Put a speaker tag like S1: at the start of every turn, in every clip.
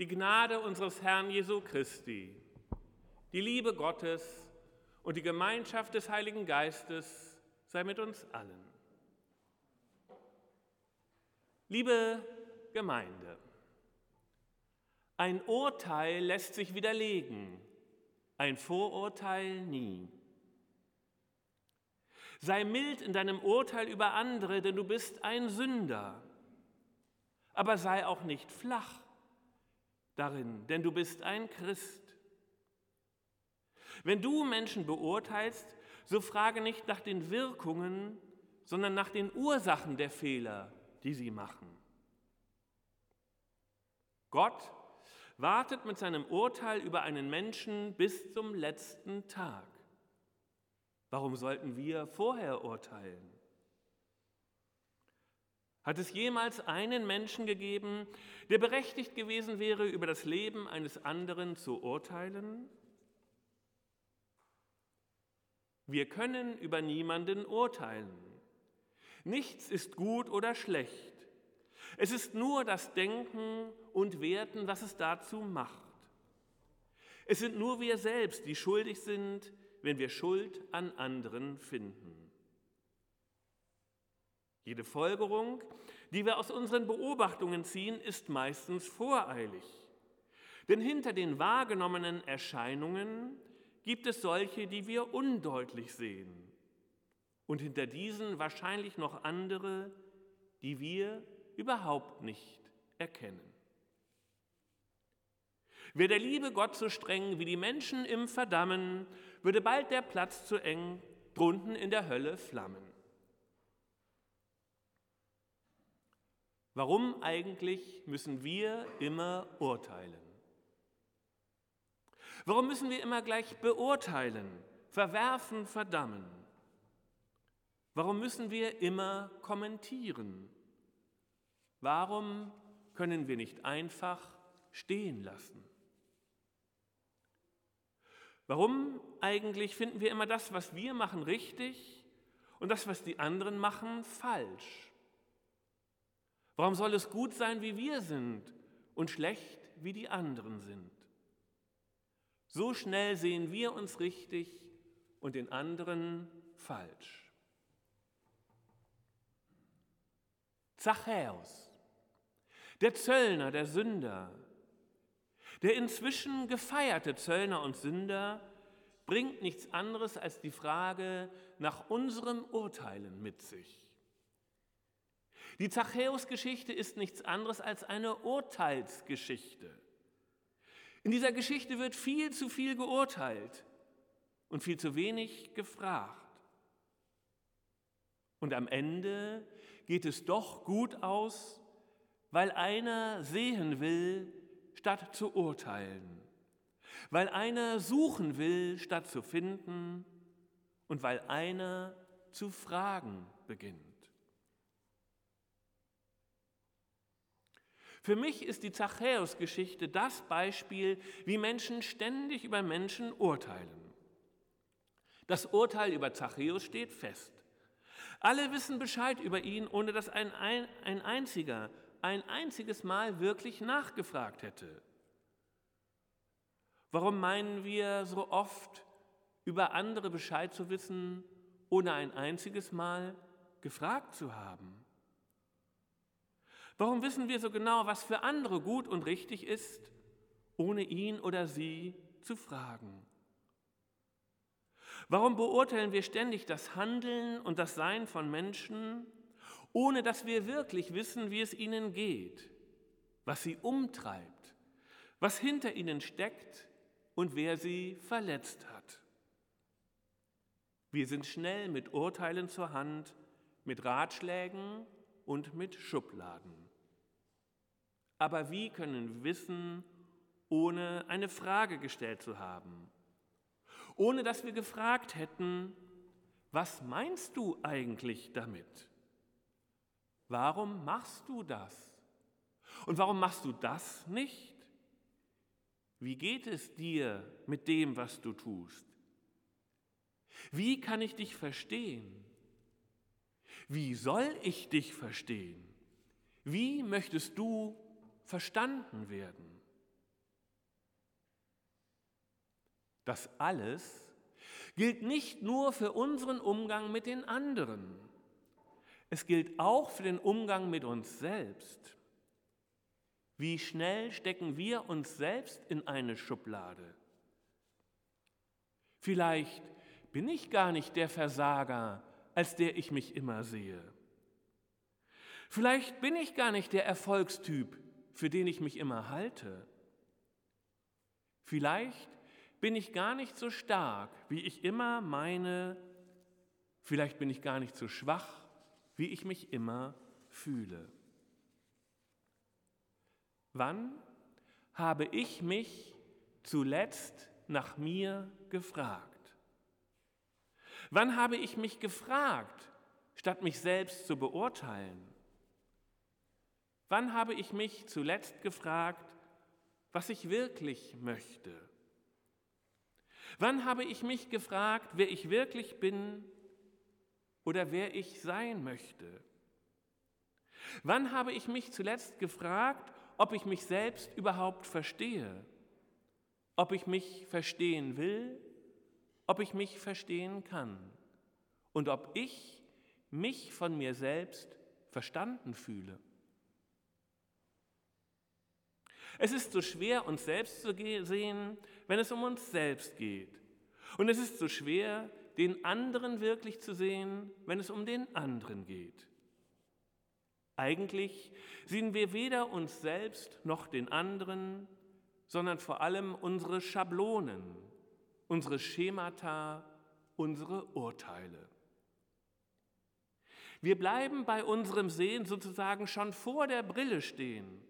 S1: Die Gnade unseres Herrn Jesu Christi, die Liebe Gottes und die Gemeinschaft des Heiligen Geistes sei mit uns allen. Liebe Gemeinde, ein Urteil lässt sich widerlegen, ein Vorurteil nie. Sei mild in deinem Urteil über andere, denn du bist ein Sünder. Aber sei auch nicht flach darin, denn du bist ein Christ. Wenn du Menschen beurteilst, so frage nicht nach den Wirkungen, sondern nach den Ursachen der Fehler, die sie machen. Gott wartet mit seinem Urteil über einen Menschen bis zum letzten Tag. Warum sollten wir vorher urteilen? Hat es jemals einen Menschen gegeben, der berechtigt gewesen wäre, über das Leben eines anderen zu urteilen? Wir können über niemanden urteilen. Nichts ist gut oder schlecht. Es ist nur das Denken und Werten, was es dazu macht. Es sind nur wir selbst, die schuldig sind, wenn wir Schuld an anderen finden. Jede Folgerung, die wir aus unseren Beobachtungen ziehen, ist meistens voreilig. Denn hinter den wahrgenommenen Erscheinungen gibt es solche, die wir undeutlich sehen. Und hinter diesen wahrscheinlich noch andere, die wir überhaupt nicht erkennen. Wäre der liebe Gott so streng wie die Menschen im Verdammen, würde bald der Platz zu eng, drunten in der Hölle flammen. Warum eigentlich müssen wir immer urteilen? Warum müssen wir immer gleich beurteilen, verwerfen, verdammen? Warum müssen wir immer kommentieren? Warum können wir nicht einfach stehen lassen? Warum eigentlich finden wir immer das, was wir machen, richtig und das, was die anderen machen, falsch? Warum soll es gut sein, wie wir sind und schlecht, wie die anderen sind? So schnell sehen wir uns richtig und den anderen falsch. Zachäus, der Zöllner, der Sünder, der inzwischen gefeierte Zöllner und Sünder bringt nichts anderes als die Frage nach unserem Urteilen mit sich. Die Zachäus-Geschichte ist nichts anderes als eine Urteilsgeschichte. In dieser Geschichte wird viel zu viel geurteilt und viel zu wenig gefragt. Und am Ende geht es doch gut aus, weil einer sehen will, statt zu urteilen, weil einer suchen will, statt zu finden und weil einer zu fragen beginnt. Für mich ist die Zachäus-Geschichte das Beispiel, wie Menschen ständig über Menschen urteilen. Das Urteil über Zachäus steht fest. Alle wissen Bescheid über ihn, ohne dass ein, ein, ein einziger ein einziges Mal wirklich nachgefragt hätte. Warum meinen wir so oft über andere Bescheid zu wissen, ohne ein einziges Mal gefragt zu haben? Warum wissen wir so genau, was für andere gut und richtig ist, ohne ihn oder sie zu fragen? Warum beurteilen wir ständig das Handeln und das Sein von Menschen, ohne dass wir wirklich wissen, wie es ihnen geht, was sie umtreibt, was hinter ihnen steckt und wer sie verletzt hat? Wir sind schnell mit Urteilen zur Hand, mit Ratschlägen und mit Schubladen. Aber wie können wir wissen, ohne eine Frage gestellt zu haben? Ohne dass wir gefragt hätten, was meinst du eigentlich damit? Warum machst du das? Und warum machst du das nicht? Wie geht es dir mit dem, was du tust? Wie kann ich dich verstehen? Wie soll ich dich verstehen? Wie möchtest du verstanden werden. Das alles gilt nicht nur für unseren Umgang mit den anderen, es gilt auch für den Umgang mit uns selbst. Wie schnell stecken wir uns selbst in eine Schublade? Vielleicht bin ich gar nicht der Versager, als der ich mich immer sehe. Vielleicht bin ich gar nicht der Erfolgstyp, für den ich mich immer halte. Vielleicht bin ich gar nicht so stark, wie ich immer meine. Vielleicht bin ich gar nicht so schwach, wie ich mich immer fühle. Wann habe ich mich zuletzt nach mir gefragt? Wann habe ich mich gefragt, statt mich selbst zu beurteilen? Wann habe ich mich zuletzt gefragt, was ich wirklich möchte? Wann habe ich mich gefragt, wer ich wirklich bin oder wer ich sein möchte? Wann habe ich mich zuletzt gefragt, ob ich mich selbst überhaupt verstehe, ob ich mich verstehen will, ob ich mich verstehen kann und ob ich mich von mir selbst verstanden fühle? Es ist so schwer, uns selbst zu sehen, wenn es um uns selbst geht. Und es ist so schwer, den anderen wirklich zu sehen, wenn es um den anderen geht. Eigentlich sehen wir weder uns selbst noch den anderen, sondern vor allem unsere Schablonen, unsere Schemata, unsere Urteile. Wir bleiben bei unserem Sehen sozusagen schon vor der Brille stehen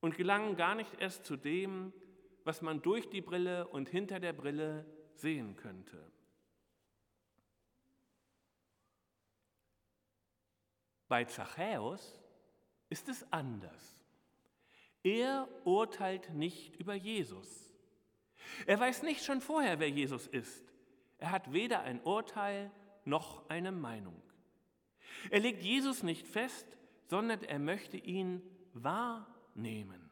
S1: und gelangen gar nicht erst zu dem, was man durch die Brille und hinter der Brille sehen könnte. Bei Zachäus ist es anders. Er urteilt nicht über Jesus. Er weiß nicht schon vorher, wer Jesus ist. Er hat weder ein Urteil noch eine Meinung. Er legt Jesus nicht fest, sondern er möchte ihn wahrnehmen nehmen.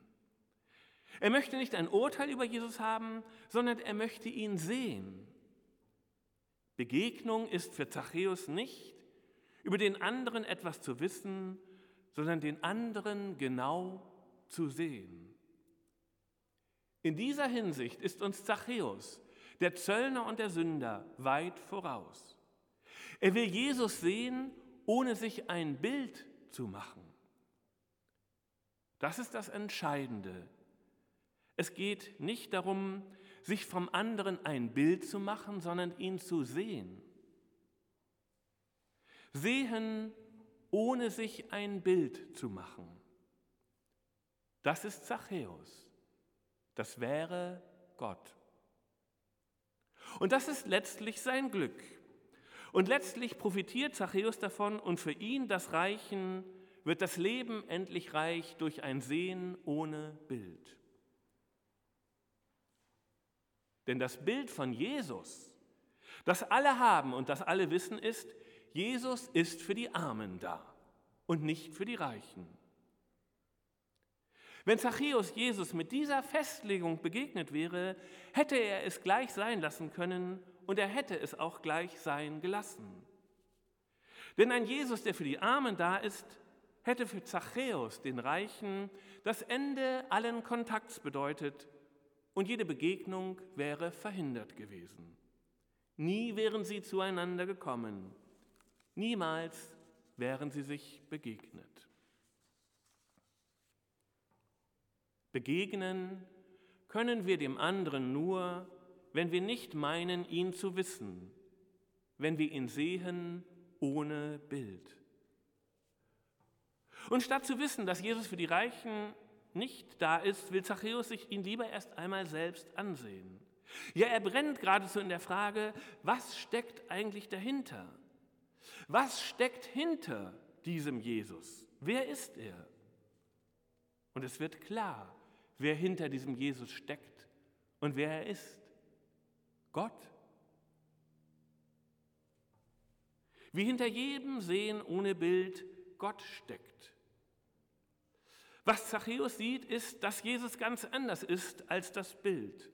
S1: Er möchte nicht ein Urteil über Jesus haben, sondern er möchte ihn sehen. Begegnung ist für Zachäus nicht, über den anderen etwas zu wissen, sondern den anderen genau zu sehen. In dieser Hinsicht ist uns Zachäus, der Zöllner und der Sünder, weit voraus. Er will Jesus sehen, ohne sich ein Bild zu machen. Das ist das Entscheidende. Es geht nicht darum, sich vom anderen ein Bild zu machen, sondern ihn zu sehen. Sehen, ohne sich ein Bild zu machen. Das ist Zachäus. Das wäre Gott. Und das ist letztlich sein Glück. Und letztlich profitiert Zachäus davon und für ihn das Reichen wird das Leben endlich reich durch ein Sehen ohne Bild. Denn das Bild von Jesus, das alle haben und das alle wissen, ist, Jesus ist für die Armen da und nicht für die Reichen. Wenn Zachäus Jesus mit dieser Festlegung begegnet wäre, hätte er es gleich sein lassen können und er hätte es auch gleich sein gelassen. Denn ein Jesus, der für die Armen da ist, hätte für Zachäus, den Reichen, das Ende allen Kontakts bedeutet und jede Begegnung wäre verhindert gewesen. Nie wären sie zueinander gekommen, niemals wären sie sich begegnet. Begegnen können wir dem anderen nur, wenn wir nicht meinen, ihn zu wissen, wenn wir ihn sehen ohne Bild. Und statt zu wissen, dass Jesus für die Reichen nicht da ist, will Zachäus sich ihn lieber erst einmal selbst ansehen. Ja, er brennt geradezu in der Frage, was steckt eigentlich dahinter? Was steckt hinter diesem Jesus? Wer ist er? Und es wird klar, wer hinter diesem Jesus steckt und wer er ist. Gott. Wie hinter jedem Sehen ohne Bild Gott steckt. Was Zachäus sieht, ist, dass Jesus ganz anders ist als das Bild.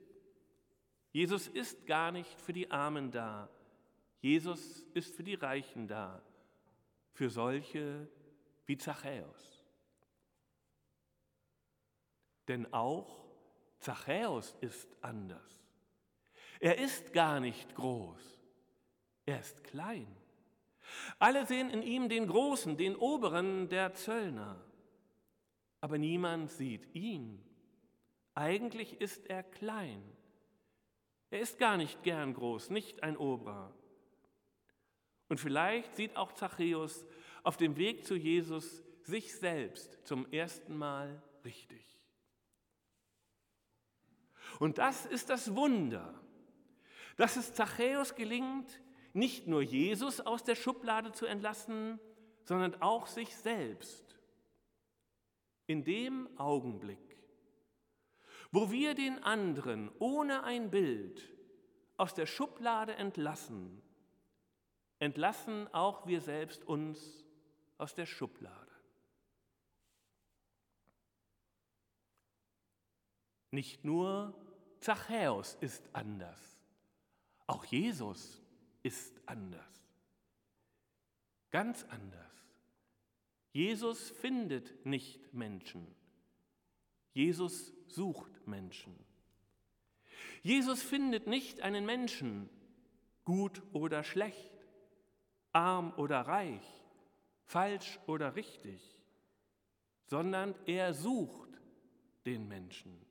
S1: Jesus ist gar nicht für die Armen da. Jesus ist für die Reichen da, für solche wie Zachäus. Denn auch Zachäus ist anders. Er ist gar nicht groß, er ist klein. Alle sehen in ihm den Großen, den Oberen der Zöllner. Aber niemand sieht ihn. Eigentlich ist er klein. Er ist gar nicht gern groß, nicht ein Oberer. Und vielleicht sieht auch Zachäus auf dem Weg zu Jesus sich selbst zum ersten Mal richtig. Und das ist das Wunder, dass es Zachäus gelingt, nicht nur Jesus aus der Schublade zu entlassen, sondern auch sich selbst. In dem Augenblick, wo wir den anderen ohne ein Bild aus der Schublade entlassen, entlassen auch wir selbst uns aus der Schublade. Nicht nur Zachäus ist anders, auch Jesus ist anders. Ganz anders. Jesus findet nicht Menschen. Jesus sucht Menschen. Jesus findet nicht einen Menschen, gut oder schlecht, arm oder reich, falsch oder richtig, sondern er sucht den Menschen.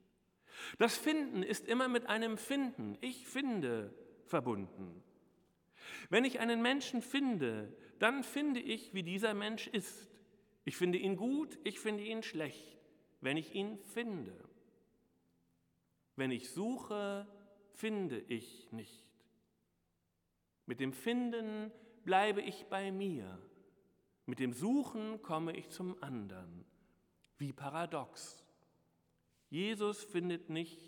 S1: Das Finden ist immer mit einem Finden, ich finde, verbunden. Wenn ich einen Menschen finde, dann finde ich, wie dieser Mensch ist. Ich finde ihn gut, ich finde ihn schlecht, wenn ich ihn finde. Wenn ich suche, finde ich nicht. Mit dem Finden bleibe ich bei mir. Mit dem Suchen komme ich zum anderen. Wie paradox. Jesus findet nicht,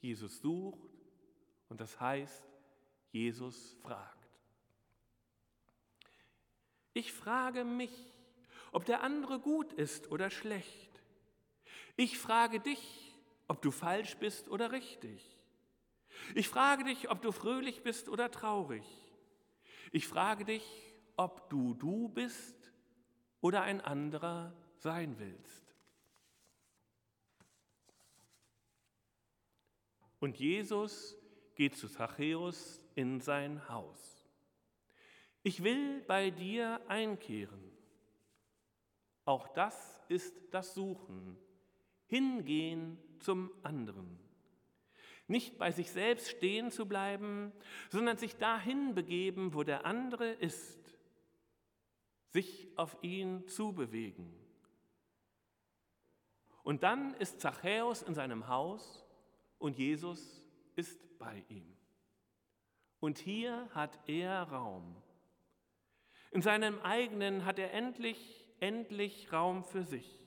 S1: Jesus sucht und das heißt, Jesus fragt. Ich frage mich, ob der andere gut ist oder schlecht. Ich frage dich, ob du falsch bist oder richtig. Ich frage dich, ob du fröhlich bist oder traurig. Ich frage dich, ob du du bist oder ein anderer sein willst. Und Jesus geht zu Zachäus in sein Haus. Ich will bei dir einkehren. Auch das ist das Suchen, hingehen zum anderen. Nicht bei sich selbst stehen zu bleiben, sondern sich dahin begeben, wo der andere ist, sich auf ihn zubewegen. Und dann ist Zachäus in seinem Haus und Jesus ist bei ihm. Und hier hat er Raum. In seinem eigenen hat er endlich, endlich Raum für sich.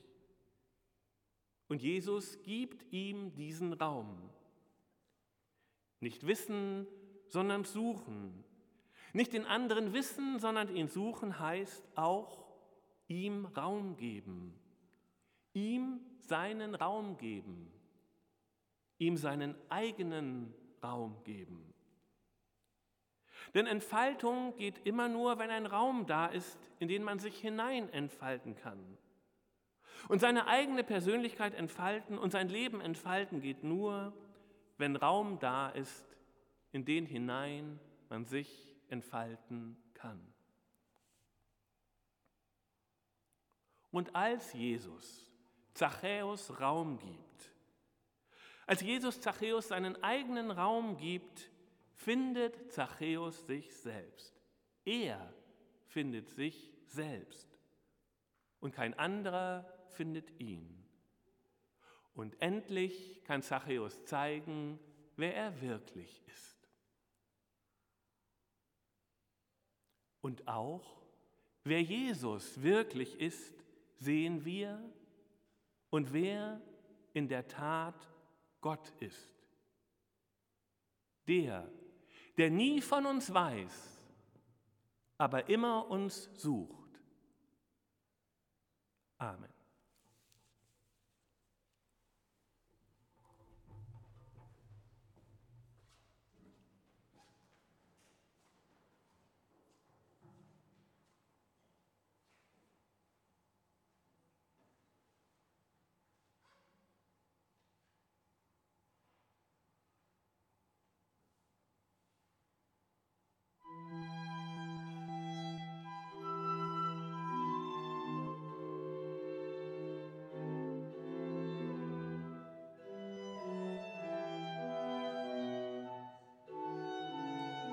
S1: Und Jesus gibt ihm diesen Raum. Nicht wissen, sondern suchen. Nicht den anderen wissen, sondern ihn suchen heißt auch ihm Raum geben. Ihm seinen Raum geben. Ihm seinen eigenen Raum geben. Denn Entfaltung geht immer nur, wenn ein Raum da ist, in den man sich hinein entfalten kann. Und seine eigene Persönlichkeit entfalten und sein Leben entfalten geht nur, wenn Raum da ist, in den hinein man sich entfalten kann. Und als Jesus Zachäus Raum gibt, als Jesus Zachäus seinen eigenen Raum gibt, findet Zachäus sich selbst. Er findet sich selbst. Und kein anderer findet ihn. Und endlich kann Zachäus zeigen, wer er wirklich ist. Und auch, wer Jesus wirklich ist, sehen wir und wer in der Tat Gott ist. Der, der nie von uns weiß, aber immer uns sucht. Amen.